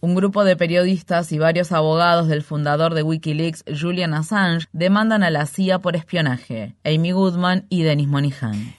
Un grupo de periodistas y varios abogados del fundador de Wikileaks, Julian Assange, demandan a la CIA por espionaje. Amy Goodman y Denis Monihan.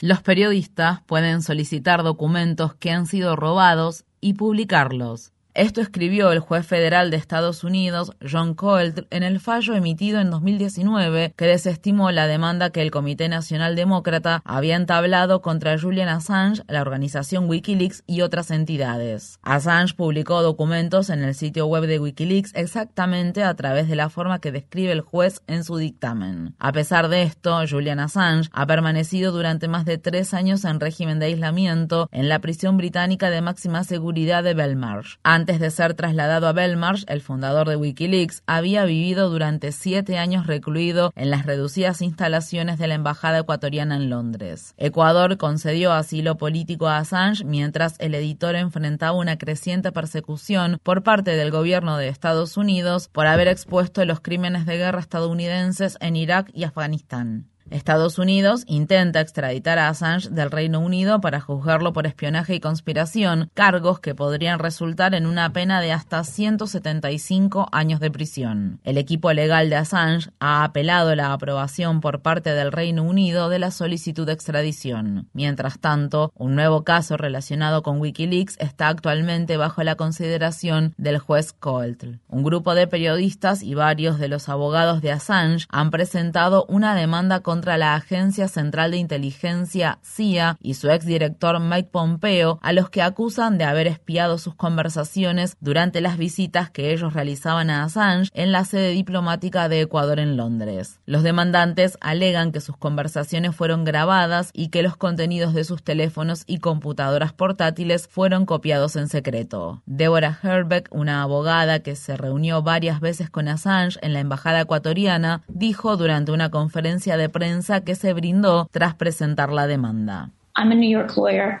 Los periodistas pueden solicitar documentos que han sido robados y publicarlos. Esto escribió el juez federal de Estados Unidos, John Colt, en el fallo emitido en 2019 que desestimó la demanda que el Comité Nacional Demócrata había entablado contra Julian Assange, la organización Wikileaks y otras entidades. Assange publicó documentos en el sitio web de Wikileaks exactamente a través de la forma que describe el juez en su dictamen. A pesar de esto, Julian Assange ha permanecido durante más de tres años en régimen de aislamiento en la prisión británica de máxima seguridad de Belmarsh. Antes de ser trasladado a Belmarsh, el fundador de Wikileaks había vivido durante siete años recluido en las reducidas instalaciones de la Embajada ecuatoriana en Londres. Ecuador concedió asilo político a Assange mientras el editor enfrentaba una creciente persecución por parte del gobierno de Estados Unidos por haber expuesto los crímenes de guerra estadounidenses en Irak y Afganistán. Estados Unidos intenta extraditar a Assange del Reino Unido para juzgarlo por espionaje y conspiración, cargos que podrían resultar en una pena de hasta 175 años de prisión. El equipo legal de Assange ha apelado la aprobación por parte del Reino Unido de la solicitud de extradición. Mientras tanto, un nuevo caso relacionado con Wikileaks está actualmente bajo la consideración del juez Colt. Un grupo de periodistas y varios de los abogados de Assange han presentado una demanda contra contra la Agencia Central de Inteligencia CIA y su exdirector Mike Pompeo, a los que acusan de haber espiado sus conversaciones durante las visitas que ellos realizaban a Assange en la sede diplomática de Ecuador en Londres. Los demandantes alegan que sus conversaciones fueron grabadas y que los contenidos de sus teléfonos y computadoras portátiles fueron copiados en secreto. Deborah Herbeck, una abogada que se reunió varias veces con Assange en la embajada ecuatoriana, dijo durante una conferencia de prensa que se brindó tras presentar la demanda.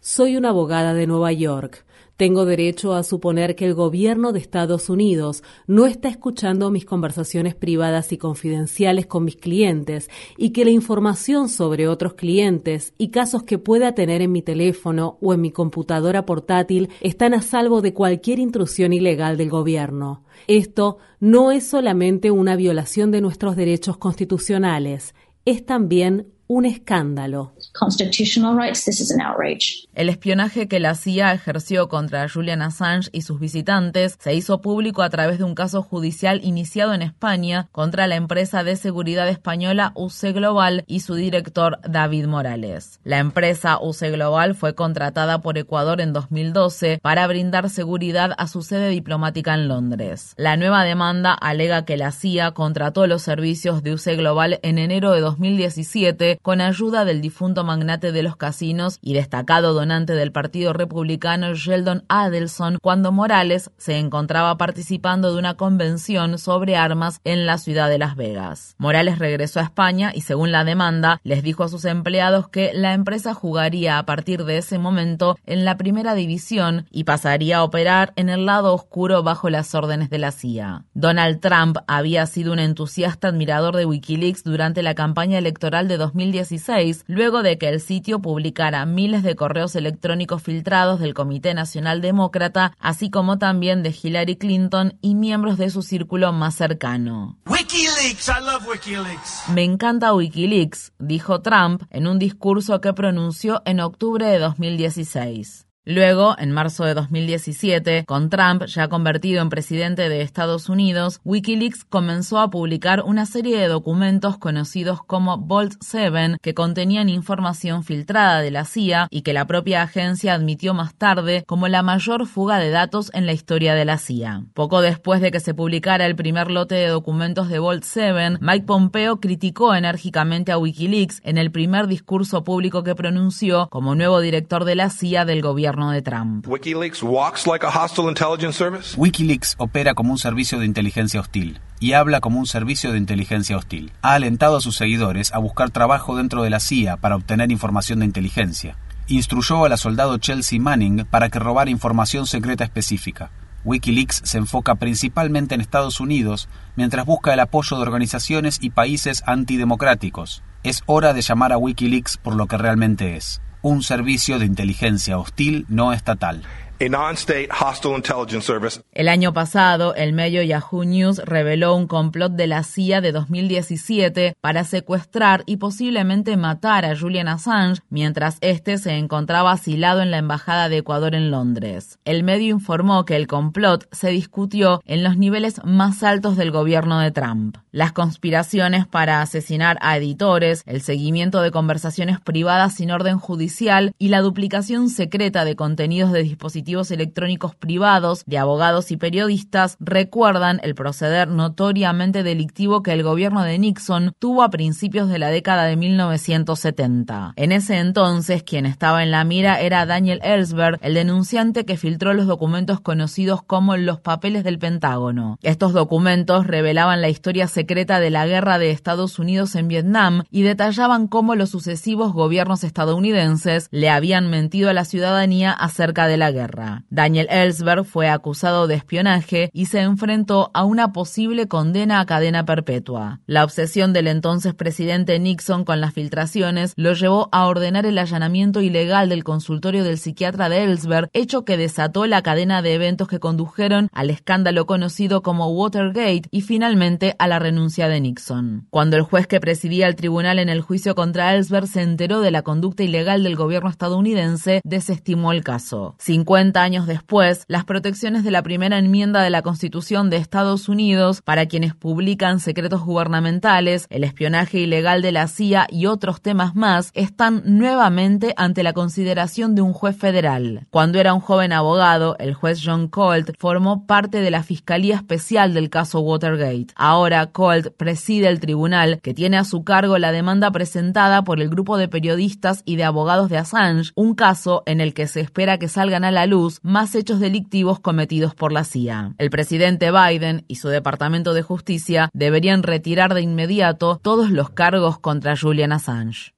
Soy una abogada de Nueva York. Tengo derecho a suponer que el gobierno de Estados Unidos no está escuchando mis conversaciones privadas y confidenciales con mis clientes y que la información sobre otros clientes y casos que pueda tener en mi teléfono o en mi computadora portátil están a salvo de cualquier intrusión ilegal del gobierno. Esto no es solamente una violación de nuestros derechos constitucionales, es también un escándalo. El espionaje que la CIA ejerció contra Julian Assange y sus visitantes se hizo público a través de un caso judicial iniciado en España contra la empresa de seguridad española UC Global y su director David Morales. La empresa UC Global fue contratada por Ecuador en 2012 para brindar seguridad a su sede diplomática en Londres. La nueva demanda alega que la CIA contrató los servicios de UC Global en enero de 2017 con ayuda del difunto magnate de los casinos y destacado donante del Partido Republicano Sheldon Adelson cuando Morales se encontraba participando de una convención sobre armas en la ciudad de Las Vegas. Morales regresó a España y según la demanda les dijo a sus empleados que la empresa jugaría a partir de ese momento en la primera división y pasaría a operar en el lado oscuro bajo las órdenes de la CIA. Donald Trump había sido un entusiasta admirador de Wikileaks durante la campaña electoral de 2000 2016, luego de que el sitio publicara miles de correos electrónicos filtrados del Comité Nacional Demócrata, así como también de Hillary Clinton y miembros de su círculo más cercano. Me encanta Wikileaks, dijo Trump en un discurso que pronunció en octubre de 2016. Luego, en marzo de 2017, con Trump ya convertido en presidente de Estados Unidos, Wikileaks comenzó a publicar una serie de documentos conocidos como Vault 7 que contenían información filtrada de la CIA y que la propia agencia admitió más tarde como la mayor fuga de datos en la historia de la CIA. Poco después de que se publicara el primer lote de documentos de Vault 7, Mike Pompeo criticó enérgicamente a Wikileaks en el primer discurso público que pronunció como nuevo director de la CIA del gobierno de Trump. Wikileaks opera como un servicio de inteligencia hostil y habla como un servicio de inteligencia hostil. Ha alentado a sus seguidores a buscar trabajo dentro de la CIA para obtener información de inteligencia. Instruyó a la soldado Chelsea Manning para que robara información secreta específica. Wikileaks se enfoca principalmente en Estados Unidos mientras busca el apoyo de organizaciones y países antidemocráticos. Es hora de llamar a Wikileaks por lo que realmente es, un servicio de inteligencia hostil no estatal. El año pasado, el medio Yahoo News reveló un complot de la CIA de 2017 para secuestrar y posiblemente matar a Julian Assange mientras este se encontraba asilado en la embajada de Ecuador en Londres. El medio informó que el complot se discutió en los niveles más altos del gobierno de Trump. Las conspiraciones para asesinar a editores, el seguimiento de conversaciones privadas sin orden judicial y la duplicación secreta de contenidos de dispositivos electrónicos privados de abogados y periodistas recuerdan el proceder notoriamente delictivo que el gobierno de Nixon tuvo a principios de la década de 1970. En ese entonces, quien estaba en la mira era Daniel Ellsberg, el denunciante que filtró los documentos conocidos como los papeles del Pentágono. Estos documentos revelaban la historia secreta de la guerra de Estados Unidos en Vietnam y detallaban cómo los sucesivos gobiernos estadounidenses le habían mentido a la ciudadanía acerca de la guerra. Daniel Ellsberg fue acusado de espionaje y se enfrentó a una posible condena a cadena perpetua. La obsesión del entonces presidente Nixon con las filtraciones lo llevó a ordenar el allanamiento ilegal del consultorio del psiquiatra de Ellsberg, hecho que desató la cadena de eventos que condujeron al escándalo conocido como Watergate y finalmente a la renuncia de Nixon. Cuando el juez que presidía el tribunal en el juicio contra Ellsberg se enteró de la conducta ilegal del gobierno estadounidense, desestimó el caso. 50 años después, las protecciones de la primera enmienda de la Constitución de Estados Unidos para quienes publican secretos gubernamentales, el espionaje ilegal de la CIA y otros temas más están nuevamente ante la consideración de un juez federal. Cuando era un joven abogado, el juez John Colt formó parte de la Fiscalía Especial del caso Watergate. Ahora Colt preside el tribunal que tiene a su cargo la demanda presentada por el grupo de periodistas y de abogados de Assange, un caso en el que se espera que salgan a la luz más hechos delictivos cometidos por la CIA. El presidente Biden y su Departamento de Justicia deberían retirar de inmediato todos los cargos contra Julian Assange.